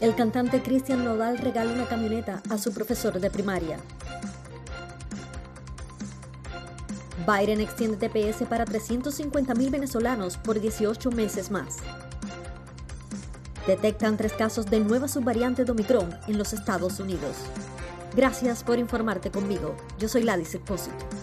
El cantante Cristian Nodal regala una camioneta a su profesor de primaria. Biden extiende TPS para 350.000 venezolanos por 18 meses más. Detectan tres casos de nueva subvariante de Omicron en los Estados Unidos. Gracias por informarte conmigo. Yo soy Ladis Expósito.